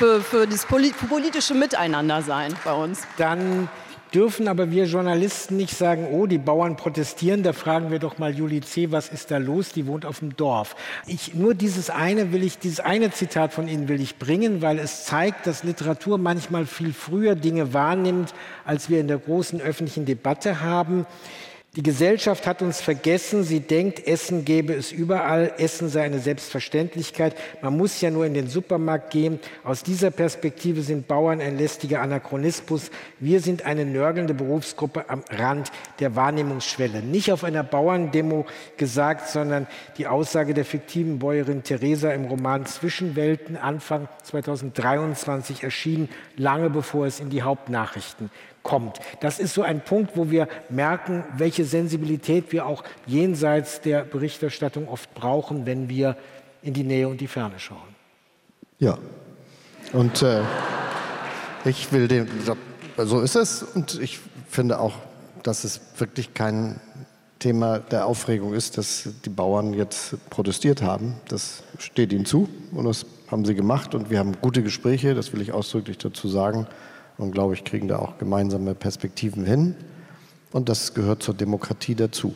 für, für das politische Miteinander sein bei uns. Dann dürfen aber wir Journalisten nicht sagen, oh, die Bauern protestieren, da fragen wir doch mal Juli C., was ist da los? Die wohnt auf dem Dorf. Ich, nur dieses eine will ich, dieses eine Zitat von Ihnen will ich bringen, weil es zeigt, dass Literatur manchmal viel früher Dinge wahrnimmt, als wir in der großen öffentlichen Debatte haben. Die Gesellschaft hat uns vergessen. Sie denkt, Essen gäbe es überall. Essen sei eine Selbstverständlichkeit. Man muss ja nur in den Supermarkt gehen. Aus dieser Perspektive sind Bauern ein lästiger Anachronismus. Wir sind eine nörgelnde Berufsgruppe am Rand der Wahrnehmungsschwelle. Nicht auf einer Bauerndemo gesagt, sondern die Aussage der fiktiven Bäuerin Theresa im Roman Zwischenwelten Anfang 2023 erschienen, lange bevor es in die Hauptnachrichten kommt. Das ist so ein Punkt, wo wir merken, welche Sensibilität wir auch jenseits der Berichterstattung oft brauchen, wenn wir in die Nähe und die Ferne schauen. Ja, und äh, ich will dem, so ist es und ich finde auch, dass es wirklich kein Thema der Aufregung ist, dass die Bauern jetzt protestiert haben. Das steht ihnen zu und das haben sie gemacht und wir haben gute Gespräche, das will ich ausdrücklich dazu sagen und glaube ich, kriegen da auch gemeinsame Perspektiven hin. Und das gehört zur Demokratie dazu.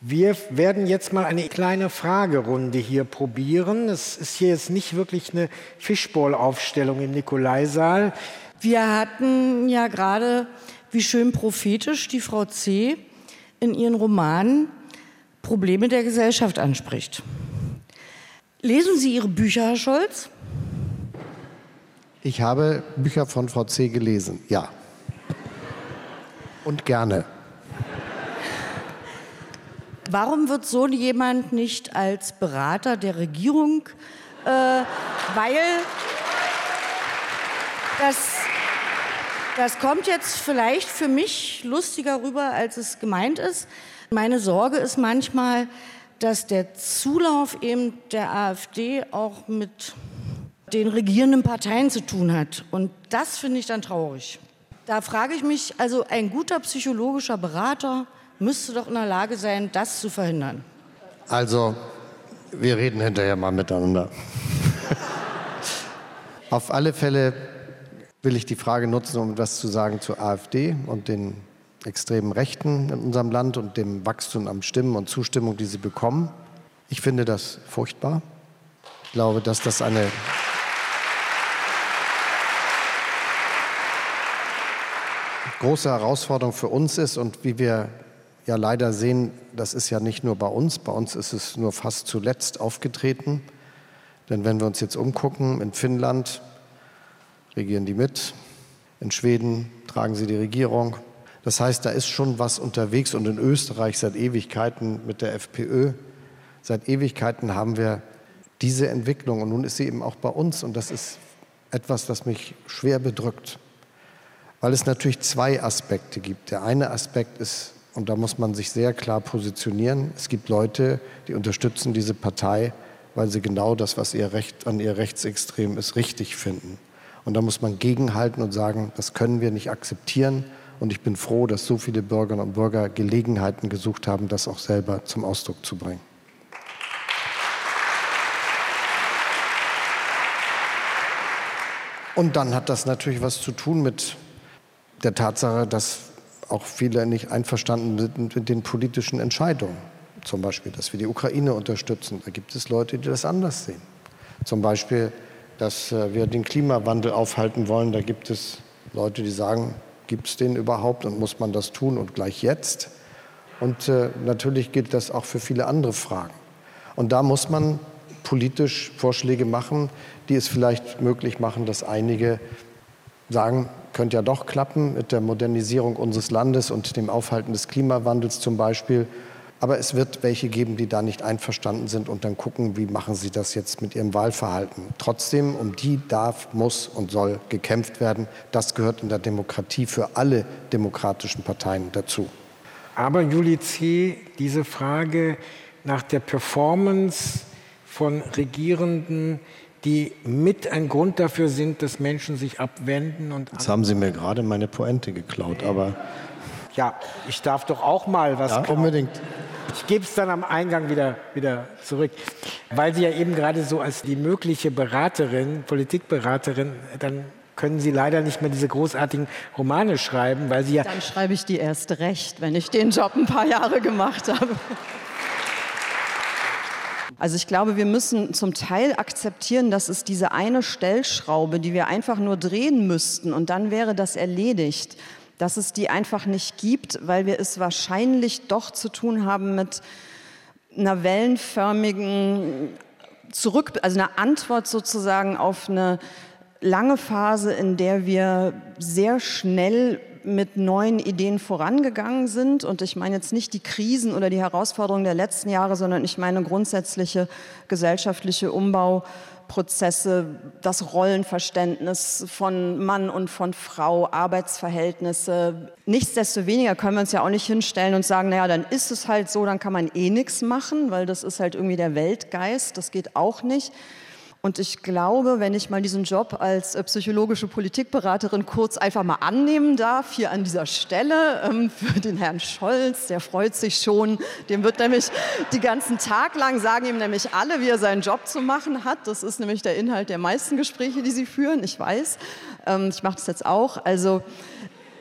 Wir werden jetzt mal eine kleine Fragerunde hier probieren. Es ist hier jetzt nicht wirklich eine Fischbowl-Aufstellung im Nikolaisaal. Wir hatten ja gerade, wie schön prophetisch, die Frau C. in ihren Romanen Probleme der Gesellschaft anspricht. Lesen Sie Ihre Bücher, Herr Scholz? Ich habe Bücher von Frau C. gelesen, ja. Und gerne. Warum wird so jemand nicht als Berater der Regierung, äh, weil das, das kommt jetzt vielleicht für mich lustiger rüber, als es gemeint ist. Meine Sorge ist manchmal, dass der Zulauf eben der AfD auch mit den regierenden Parteien zu tun hat. Und das finde ich dann traurig. Da frage ich mich, also ein guter psychologischer Berater müsste doch in der Lage sein, das zu verhindern. Also, wir reden hinterher mal miteinander. Auf alle Fälle will ich die Frage nutzen, um etwas zu sagen zur AfD und den extremen Rechten in unserem Land und dem Wachstum an Stimmen und Zustimmung, die sie bekommen. Ich finde das furchtbar. Ich glaube, dass das eine große Herausforderung für uns ist und wie wir ja leider sehen, das ist ja nicht nur bei uns, bei uns ist es nur fast zuletzt aufgetreten. Denn wenn wir uns jetzt umgucken, in Finnland regieren die mit, in Schweden tragen sie die Regierung. Das heißt, da ist schon was unterwegs und in Österreich seit Ewigkeiten mit der FPÖ. Seit Ewigkeiten haben wir diese Entwicklung und nun ist sie eben auch bei uns und das ist etwas, das mich schwer bedrückt weil es natürlich zwei Aspekte gibt. Der eine Aspekt ist, und da muss man sich sehr klar positionieren, es gibt Leute, die unterstützen diese Partei, weil sie genau das, was ihr Recht an ihr Rechtsextrem ist, richtig finden. Und da muss man gegenhalten und sagen, das können wir nicht akzeptieren. Und ich bin froh, dass so viele Bürgerinnen und Bürger Gelegenheiten gesucht haben, das auch selber zum Ausdruck zu bringen. Und dann hat das natürlich was zu tun mit der Tatsache, dass auch viele nicht einverstanden sind mit den politischen Entscheidungen. Zum Beispiel, dass wir die Ukraine unterstützen. Da gibt es Leute, die das anders sehen. Zum Beispiel, dass äh, wir den Klimawandel aufhalten wollen. Da gibt es Leute, die sagen, gibt es den überhaupt und muss man das tun und gleich jetzt? Und äh, natürlich gilt das auch für viele andere Fragen. Und da muss man politisch Vorschläge machen, die es vielleicht möglich machen, dass einige sagen, könnte ja doch klappen mit der Modernisierung unseres Landes und dem Aufhalten des Klimawandels zum Beispiel. Aber es wird welche geben, die da nicht einverstanden sind und dann gucken, wie machen sie das jetzt mit ihrem Wahlverhalten. Trotzdem, um die darf, muss und soll gekämpft werden. Das gehört in der Demokratie für alle demokratischen Parteien dazu. Aber Juli C., diese Frage nach der Performance von Regierenden, die mit ein Grund dafür sind, dass Menschen sich abwenden. Und Jetzt haben Sie mir gerade meine Pointe geklaut, aber. Ja, ich darf doch auch mal was. Ja, klauen. unbedingt. Ich gebe es dann am Eingang wieder, wieder zurück. Weil Sie ja eben gerade so als die mögliche Beraterin, Politikberaterin, dann können Sie leider nicht mehr diese großartigen Romane schreiben, weil Sie ja. Dann schreibe ich die erst recht, wenn ich den Job ein paar Jahre gemacht habe. Also ich glaube, wir müssen zum Teil akzeptieren, dass es diese eine Stellschraube, die wir einfach nur drehen müssten und dann wäre das erledigt. dass es die einfach nicht gibt, weil wir es wahrscheinlich doch zu tun haben mit einer wellenförmigen Zurück, also eine Antwort sozusagen auf eine lange Phase, in der wir sehr schnell mit neuen Ideen vorangegangen sind. Und ich meine jetzt nicht die Krisen oder die Herausforderungen der letzten Jahre, sondern ich meine grundsätzliche gesellschaftliche Umbauprozesse, das Rollenverständnis von Mann und von Frau, Arbeitsverhältnisse. Nichtsdestoweniger können wir uns ja auch nicht hinstellen und sagen, naja, dann ist es halt so, dann kann man eh nichts machen, weil das ist halt irgendwie der Weltgeist, das geht auch nicht. Und ich glaube, wenn ich mal diesen Job als äh, psychologische Politikberaterin kurz einfach mal annehmen darf, hier an dieser Stelle ähm, für den Herrn Scholz, der freut sich schon. Dem wird nämlich die ganzen Tag lang sagen ihm nämlich alle, wie er seinen Job zu machen hat. Das ist nämlich der Inhalt der meisten Gespräche, die sie führen. Ich weiß. Ähm, ich mache das jetzt auch. Also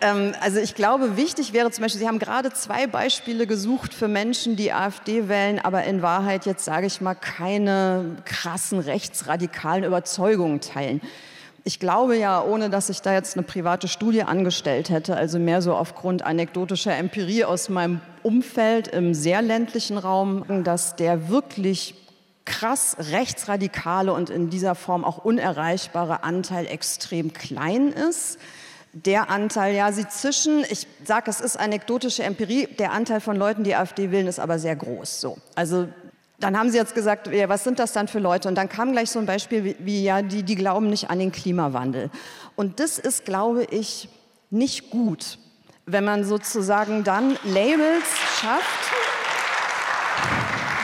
also ich glaube, wichtig wäre zum Beispiel, Sie haben gerade zwei Beispiele gesucht für Menschen, die AfD wählen, aber in Wahrheit jetzt sage ich mal keine krassen rechtsradikalen Überzeugungen teilen. Ich glaube ja, ohne dass ich da jetzt eine private Studie angestellt hätte, also mehr so aufgrund anekdotischer Empirie aus meinem Umfeld im sehr ländlichen Raum, dass der wirklich krass rechtsradikale und in dieser Form auch unerreichbare Anteil extrem klein ist der Anteil, ja, sie zischen, ich sage, es ist anekdotische Empirie, der Anteil von Leuten, die AfD wählen, ist aber sehr groß. So. Also dann haben sie jetzt gesagt, ja, was sind das dann für Leute? Und dann kam gleich so ein Beispiel wie, wie, ja, die, die glauben nicht an den Klimawandel. Und das ist, glaube ich, nicht gut, wenn man sozusagen dann Labels schafft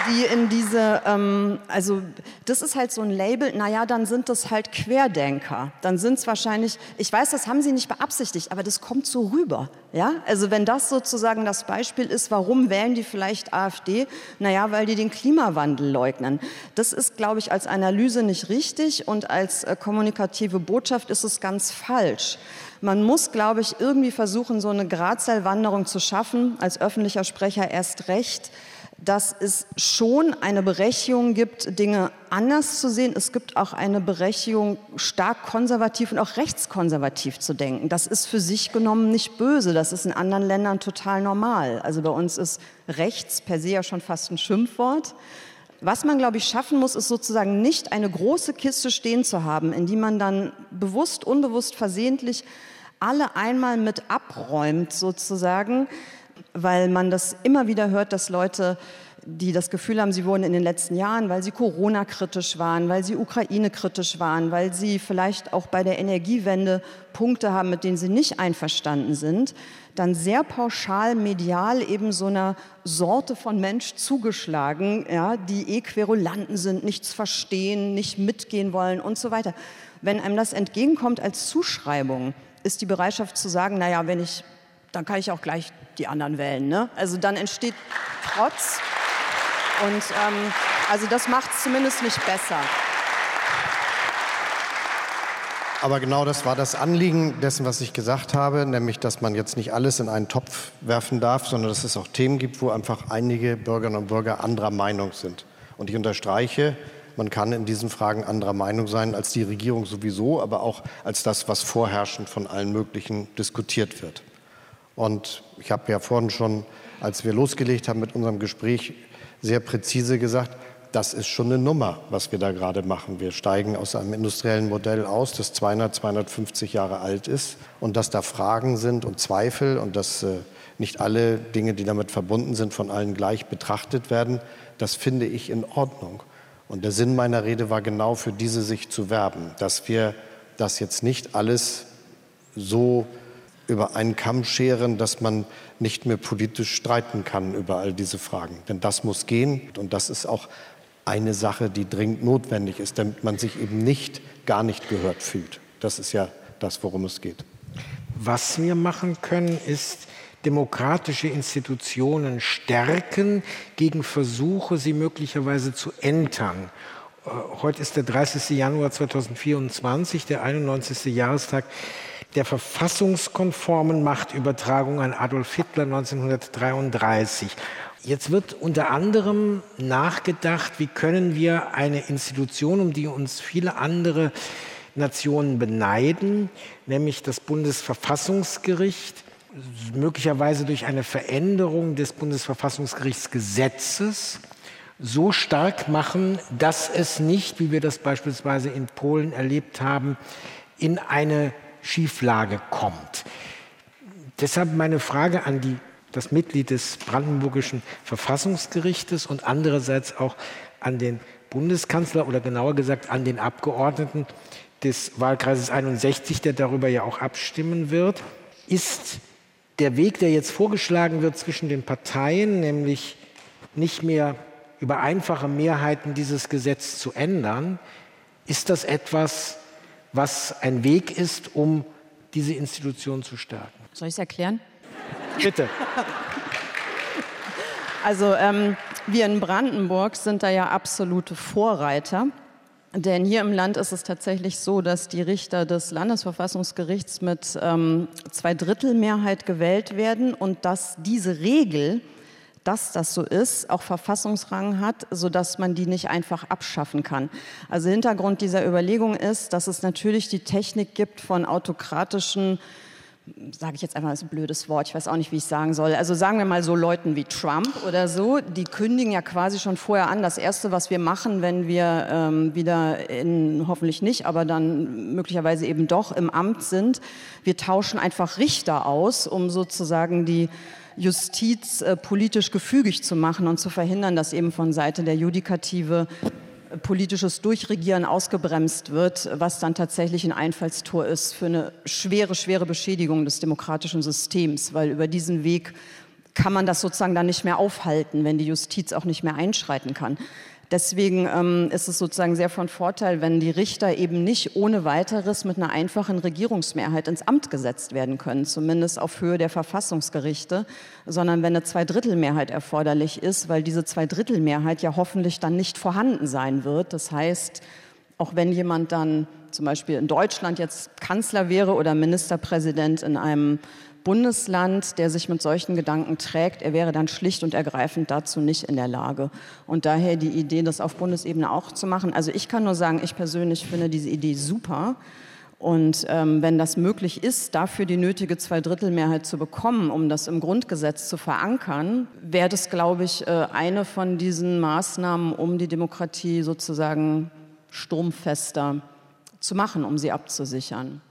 die in diese, ähm, also das ist halt so ein Label, naja, dann sind das halt Querdenker. Dann sind es wahrscheinlich, ich weiß, das haben sie nicht beabsichtigt, aber das kommt so rüber. Ja? Also wenn das sozusagen das Beispiel ist, warum wählen die vielleicht AfD? Naja, weil die den Klimawandel leugnen. Das ist, glaube ich, als Analyse nicht richtig und als äh, kommunikative Botschaft ist es ganz falsch. Man muss, glaube ich, irgendwie versuchen, so eine Gradseilwanderung zu schaffen, als öffentlicher Sprecher erst recht, dass es schon eine Berechtigung gibt, Dinge anders zu sehen. Es gibt auch eine Berechtigung, stark konservativ und auch rechtskonservativ zu denken. Das ist für sich genommen nicht böse. Das ist in anderen Ländern total normal. Also bei uns ist rechts per se ja schon fast ein Schimpfwort. Was man, glaube ich, schaffen muss, ist sozusagen nicht eine große Kiste stehen zu haben, in die man dann bewusst, unbewusst, versehentlich alle einmal mit abräumt, sozusagen, weil man das immer wieder hört, dass Leute, die das Gefühl haben, sie wurden in den letzten Jahren, weil sie Corona-kritisch waren, weil sie Ukraine-kritisch waren, weil sie vielleicht auch bei der Energiewende Punkte haben, mit denen sie nicht einverstanden sind, dann sehr pauschal medial eben so einer Sorte von Mensch zugeschlagen, ja, die eh Querulanten sind, nichts verstehen, nicht mitgehen wollen und so weiter. Wenn einem das entgegenkommt als Zuschreibung, ist die Bereitschaft zu sagen, naja, wenn ich dann kann ich auch gleich die anderen wählen. Ne? Also dann entsteht Trotz und ähm, also das macht es zumindest nicht besser. Aber genau das war das Anliegen dessen, was ich gesagt habe, nämlich, dass man jetzt nicht alles in einen Topf werfen darf, sondern dass es auch Themen gibt, wo einfach einige Bürgerinnen und Bürger anderer Meinung sind. Und ich unterstreiche, man kann in diesen Fragen anderer Meinung sein als die Regierung sowieso, aber auch als das, was vorherrschend von allen möglichen diskutiert wird. Und ich habe ja vorhin schon, als wir losgelegt haben mit unserem Gespräch, sehr präzise gesagt, das ist schon eine Nummer, was wir da gerade machen. Wir steigen aus einem industriellen Modell aus, das 200, 250 Jahre alt ist und dass da Fragen sind und Zweifel und dass äh, nicht alle Dinge, die damit verbunden sind, von allen gleich betrachtet werden. Das finde ich in Ordnung. Und der Sinn meiner Rede war genau für diese Sicht zu werben, dass wir das jetzt nicht alles so über einen Kamm scheren, dass man nicht mehr politisch streiten kann über all diese Fragen. Denn das muss gehen und das ist auch eine Sache, die dringend notwendig ist, damit man sich eben nicht gar nicht gehört fühlt. Das ist ja das, worum es geht. Was wir machen können, ist demokratische Institutionen stärken gegen Versuche, sie möglicherweise zu entern. Äh, heute ist der 30. Januar 2024, der 91. Jahrestag der verfassungskonformen Machtübertragung an Adolf Hitler 1933. Jetzt wird unter anderem nachgedacht, wie können wir eine Institution, um die uns viele andere Nationen beneiden, nämlich das Bundesverfassungsgericht, möglicherweise durch eine Veränderung des Bundesverfassungsgerichtsgesetzes so stark machen, dass es nicht, wie wir das beispielsweise in Polen erlebt haben, in eine Schieflage kommt. Deshalb meine Frage an die, das Mitglied des Brandenburgischen Verfassungsgerichtes und andererseits auch an den Bundeskanzler oder genauer gesagt an den Abgeordneten des Wahlkreises 61, der darüber ja auch abstimmen wird. Ist der Weg, der jetzt vorgeschlagen wird zwischen den Parteien, nämlich nicht mehr über einfache Mehrheiten dieses Gesetz zu ändern, ist das etwas, was ein Weg ist, um diese Institution zu stärken? Soll ich es erklären? Bitte. Also ähm, wir in Brandenburg sind da ja absolute Vorreiter. Denn hier im Land ist es tatsächlich so, dass die Richter des Landesverfassungsgerichts mit ähm, Zweidrittelmehrheit gewählt werden und dass diese Regel dass das so ist, auch Verfassungsrang hat, sodass man die nicht einfach abschaffen kann. Also Hintergrund dieser Überlegung ist, dass es natürlich die Technik gibt von autokratischen sage ich jetzt einfach, ist ein blödes Wort, ich weiß auch nicht, wie ich sagen soll. Also sagen wir mal so Leuten wie Trump oder so, die kündigen ja quasi schon vorher an, das Erste, was wir machen, wenn wir ähm, wieder in, hoffentlich nicht, aber dann möglicherweise eben doch im Amt sind, wir tauschen einfach Richter aus, um sozusagen die Justiz äh, politisch gefügig zu machen und zu verhindern, dass eben von Seite der Judikative politisches Durchregieren ausgebremst wird, was dann tatsächlich ein Einfallstor ist für eine schwere, schwere Beschädigung des demokratischen Systems, weil über diesen Weg kann man das sozusagen dann nicht mehr aufhalten, wenn die Justiz auch nicht mehr einschreiten kann. Deswegen ähm, ist es sozusagen sehr von Vorteil, wenn die Richter eben nicht ohne weiteres mit einer einfachen Regierungsmehrheit ins Amt gesetzt werden können, zumindest auf Höhe der Verfassungsgerichte, sondern wenn eine Zweidrittelmehrheit erforderlich ist, weil diese Zweidrittelmehrheit ja hoffentlich dann nicht vorhanden sein wird. Das heißt, auch wenn jemand dann zum Beispiel in Deutschland jetzt Kanzler wäre oder Ministerpräsident in einem Bundesland, der sich mit solchen Gedanken trägt, er wäre dann schlicht und ergreifend dazu nicht in der Lage. Und daher die Idee, das auf Bundesebene auch zu machen. Also ich kann nur sagen, ich persönlich finde diese Idee super. Und ähm, wenn das möglich ist, dafür die nötige Zweidrittelmehrheit zu bekommen, um das im Grundgesetz zu verankern, wäre das, glaube ich, äh, eine von diesen Maßnahmen, um die Demokratie sozusagen sturmfester zu machen, um sie abzusichern.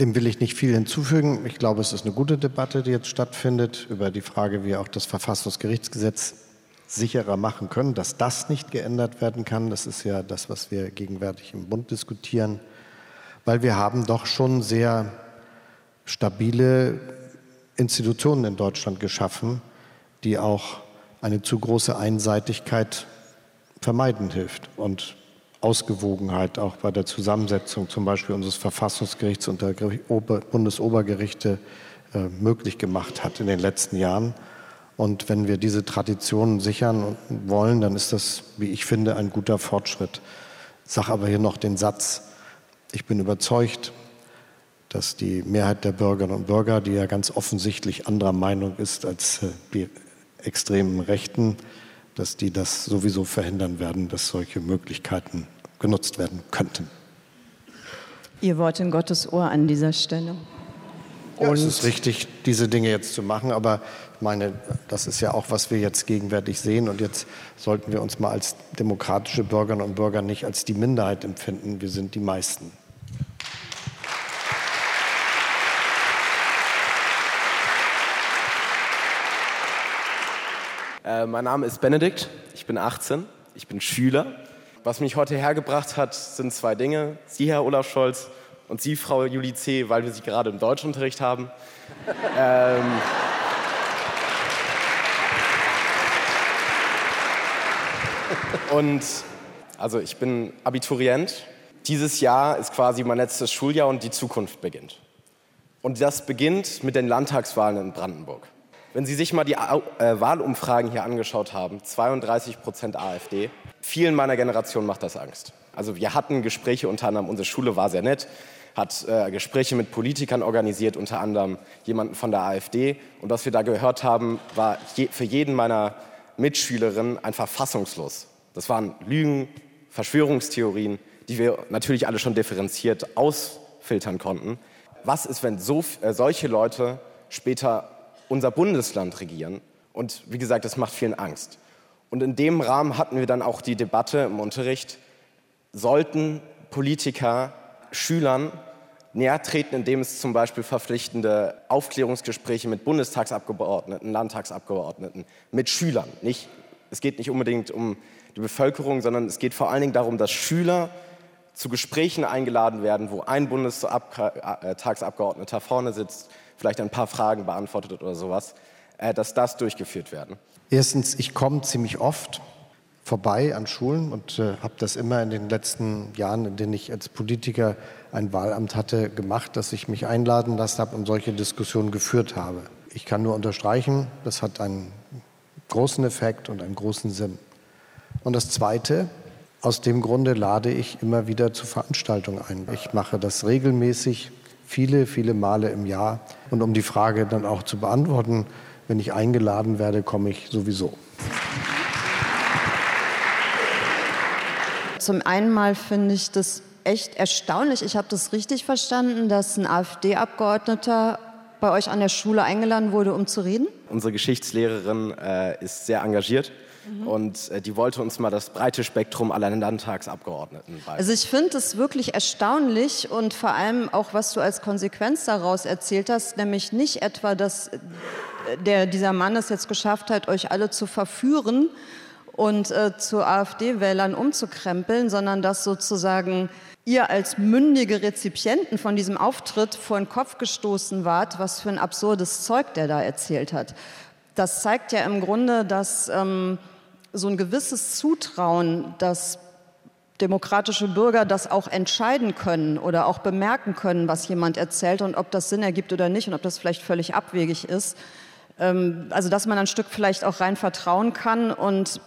Dem will ich nicht viel hinzufügen. Ich glaube, es ist eine gute Debatte, die jetzt stattfindet über die Frage, wie wir auch das Verfassungsgerichtsgesetz sicherer machen können, dass das nicht geändert werden kann. Das ist ja das, was wir gegenwärtig im Bund diskutieren, weil wir haben doch schon sehr stabile Institutionen in Deutschland geschaffen, die auch eine zu große Einseitigkeit vermeiden hilft. Und Ausgewogenheit auch bei der Zusammensetzung zum Beispiel unseres Verfassungsgerichts und der Bundesobergerichte äh, möglich gemacht hat in den letzten Jahren. Und wenn wir diese Traditionen sichern wollen, dann ist das, wie ich finde, ein guter Fortschritt. Ich sage aber hier noch den Satz, ich bin überzeugt, dass die Mehrheit der Bürgerinnen und Bürger, die ja ganz offensichtlich anderer Meinung ist als äh, die extremen Rechten, dass die das sowieso verhindern werden, dass solche Möglichkeiten genutzt werden könnten. Ihr Wort in Gottes Ohr an dieser Stelle. Ja, es ist richtig, diese Dinge jetzt zu machen, aber ich meine, das ist ja auch, was wir jetzt gegenwärtig sehen. Und jetzt sollten wir uns mal als demokratische Bürgerinnen und Bürger nicht als die Minderheit empfinden. Wir sind die meisten. Äh, mein Name ist Benedikt, ich bin 18, ich bin Schüler. Was mich heute hergebracht hat, sind zwei Dinge. Sie, Herr Olaf Scholz, und Sie, Frau Julie C., weil wir Sie gerade im Deutschunterricht haben. ähm, und also ich bin Abiturient. Dieses Jahr ist quasi mein letztes Schuljahr und die Zukunft beginnt. Und das beginnt mit den Landtagswahlen in Brandenburg. Wenn Sie sich mal die äh, Wahlumfragen hier angeschaut haben, 32 Prozent AfD, vielen meiner Generation macht das Angst. Also wir hatten Gespräche, unter anderem unsere Schule war sehr nett, hat äh, Gespräche mit Politikern organisiert, unter anderem jemanden von der AfD. Und was wir da gehört haben, war je, für jeden meiner Mitschülerinnen einfach fassungslos. Das waren Lügen, Verschwörungstheorien, die wir natürlich alle schon differenziert ausfiltern konnten. Was ist, wenn so, äh, solche Leute später unser Bundesland regieren? Und wie gesagt, das macht vielen Angst. Und in dem Rahmen hatten wir dann auch die Debatte im Unterricht, sollten Politiker Schülern näher treten, indem es zum Beispiel verpflichtende Aufklärungsgespräche mit Bundestagsabgeordneten, Landtagsabgeordneten, mit Schülern. Nicht, es geht nicht unbedingt um die Bevölkerung, sondern es geht vor allen Dingen darum, dass Schüler zu Gesprächen eingeladen werden, wo ein Bundestagsabgeordneter vorne sitzt, vielleicht ein paar Fragen beantwortet oder sowas, äh, dass das durchgeführt werden. Erstens, ich komme ziemlich oft vorbei an Schulen und äh, habe das immer in den letzten Jahren, in denen ich als Politiker ein Wahlamt hatte, gemacht, dass ich mich einladen lassen habe und solche Diskussionen geführt habe. Ich kann nur unterstreichen, das hat einen großen Effekt und einen großen Sinn. Und das Zweite, aus dem Grunde lade ich immer wieder zu Veranstaltungen ein. Ich mache das regelmäßig, viele, viele Male im Jahr. Und um die Frage dann auch zu beantworten, wenn ich eingeladen werde, komme ich sowieso. Zum einen mal finde ich das echt erstaunlich. Ich habe das richtig verstanden, dass ein AfD-Abgeordneter bei euch an der Schule eingeladen wurde, um zu reden? Unsere Geschichtslehrerin äh, ist sehr engagiert. Mhm. Und äh, die wollte uns mal das breite Spektrum aller Landtagsabgeordneten beibringen. Also ich finde es wirklich erstaunlich und vor allem auch, was du als Konsequenz daraus erzählt hast, nämlich nicht etwa, dass äh, der, dieser Mann es jetzt geschafft hat, euch alle zu verführen und äh, zu AfD-Wählern umzukrempeln, sondern dass sozusagen ihr als mündige Rezipienten von diesem Auftritt vor den Kopf gestoßen wart, was für ein absurdes Zeug der da erzählt hat. Das zeigt ja im Grunde, dass ähm, so ein gewisses Zutrauen, dass demokratische Bürger das auch entscheiden können oder auch bemerken können, was jemand erzählt und ob das Sinn ergibt oder nicht und ob das vielleicht völlig abwegig ist. Ähm, also dass man ein Stück vielleicht auch rein vertrauen kann und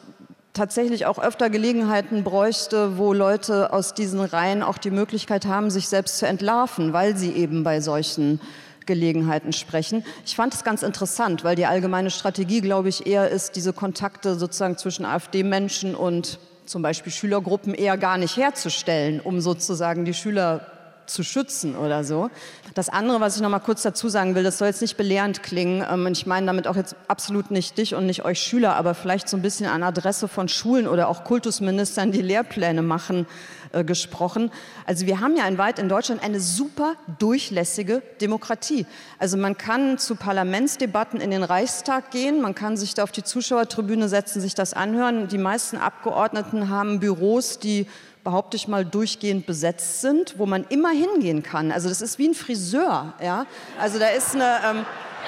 tatsächlich auch öfter Gelegenheiten bräuchte, wo Leute aus diesen Reihen auch die Möglichkeit haben, sich selbst zu entlarven, weil sie eben bei solchen Gelegenheiten sprechen. Ich fand es ganz interessant, weil die allgemeine Strategie, glaube ich, eher ist, diese Kontakte sozusagen zwischen AfD-Menschen und zum Beispiel Schülergruppen eher gar nicht herzustellen, um sozusagen die Schüler zu schützen oder so. Das andere, was ich noch mal kurz dazu sagen will, das soll jetzt nicht belehrend klingen. Ähm, ich meine damit auch jetzt absolut nicht dich und nicht euch Schüler, aber vielleicht so ein bisschen an Adresse von Schulen oder auch Kultusministern, die Lehrpläne machen, äh, gesprochen. Also wir haben ja in weit in Deutschland eine super durchlässige Demokratie. Also man kann zu Parlamentsdebatten in den Reichstag gehen, man kann sich da auf die Zuschauertribüne setzen, sich das anhören. Die meisten Abgeordneten haben Büros, die behaupte ich mal, durchgehend besetzt sind, wo man immer hingehen kann. Also das ist wie ein Friseur. Ja? Also da ist eine, ähm,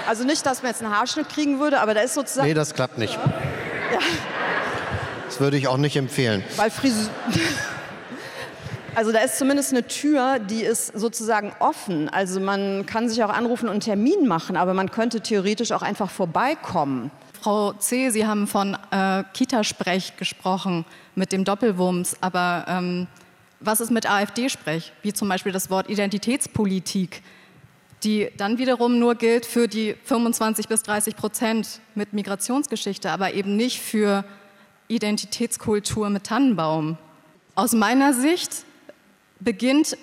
also nicht, dass man jetzt einen Haarschnitt kriegen würde, aber da ist sozusagen... Nee, das klappt nicht. Ja. Das würde ich auch nicht empfehlen. Weil Friseur... Also da ist zumindest eine Tür, die ist sozusagen offen. Also man kann sich auch anrufen und einen Termin machen, aber man könnte theoretisch auch einfach vorbeikommen. Frau C., Sie haben von äh, Kitasprech gesprochen mit dem Doppelwumms, aber ähm, was ist mit AfD-Sprech, wie zum Beispiel das Wort Identitätspolitik, die dann wiederum nur gilt für die 25 bis 30 Prozent mit Migrationsgeschichte, aber eben nicht für Identitätskultur mit Tannenbaum. Aus meiner Sicht beginnt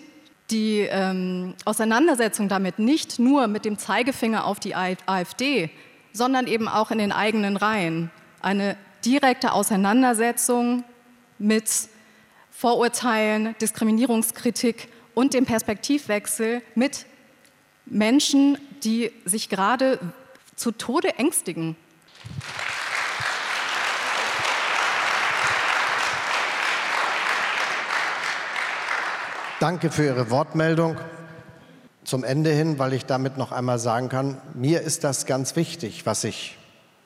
die ähm, Auseinandersetzung damit nicht nur mit dem Zeigefinger auf die AfD, sondern eben auch in den eigenen Reihen. Eine direkte Auseinandersetzung mit Vorurteilen, Diskriminierungskritik und dem Perspektivwechsel mit Menschen, die sich gerade zu Tode ängstigen. Danke für Ihre Wortmeldung zum Ende hin, weil ich damit noch einmal sagen kann, mir ist das ganz wichtig, was ich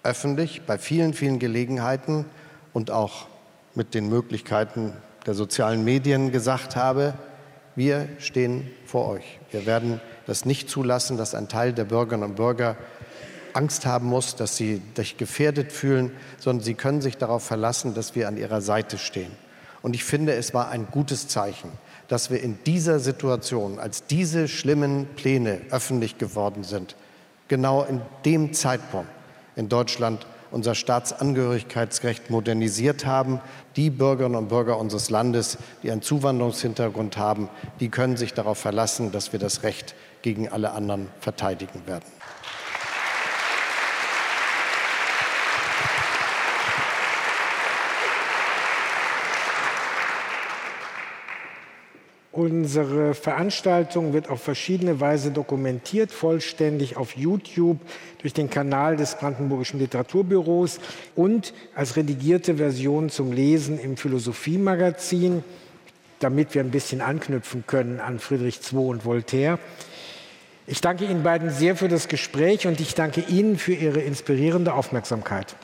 öffentlich bei vielen, vielen Gelegenheiten und auch mit den Möglichkeiten der sozialen Medien gesagt habe. Wir stehen vor euch. Wir werden das nicht zulassen, dass ein Teil der Bürgerinnen und Bürger Angst haben muss, dass sie sich gefährdet fühlen, sondern sie können sich darauf verlassen, dass wir an ihrer Seite stehen. Und ich finde, es war ein gutes Zeichen dass wir in dieser Situation, als diese schlimmen Pläne öffentlich geworden sind, genau in dem Zeitpunkt in Deutschland unser Staatsangehörigkeitsrecht modernisiert haben. Die Bürgerinnen und Bürger unseres Landes, die einen Zuwanderungshintergrund haben, die können sich darauf verlassen, dass wir das Recht gegen alle anderen verteidigen werden. Unsere Veranstaltung wird auf verschiedene Weise dokumentiert, vollständig auf YouTube durch den Kanal des Brandenburgischen Literaturbüros und als redigierte Version zum Lesen im Philosophiemagazin, damit wir ein bisschen anknüpfen können an Friedrich II und Voltaire. Ich danke Ihnen beiden sehr für das Gespräch und ich danke Ihnen für Ihre inspirierende Aufmerksamkeit.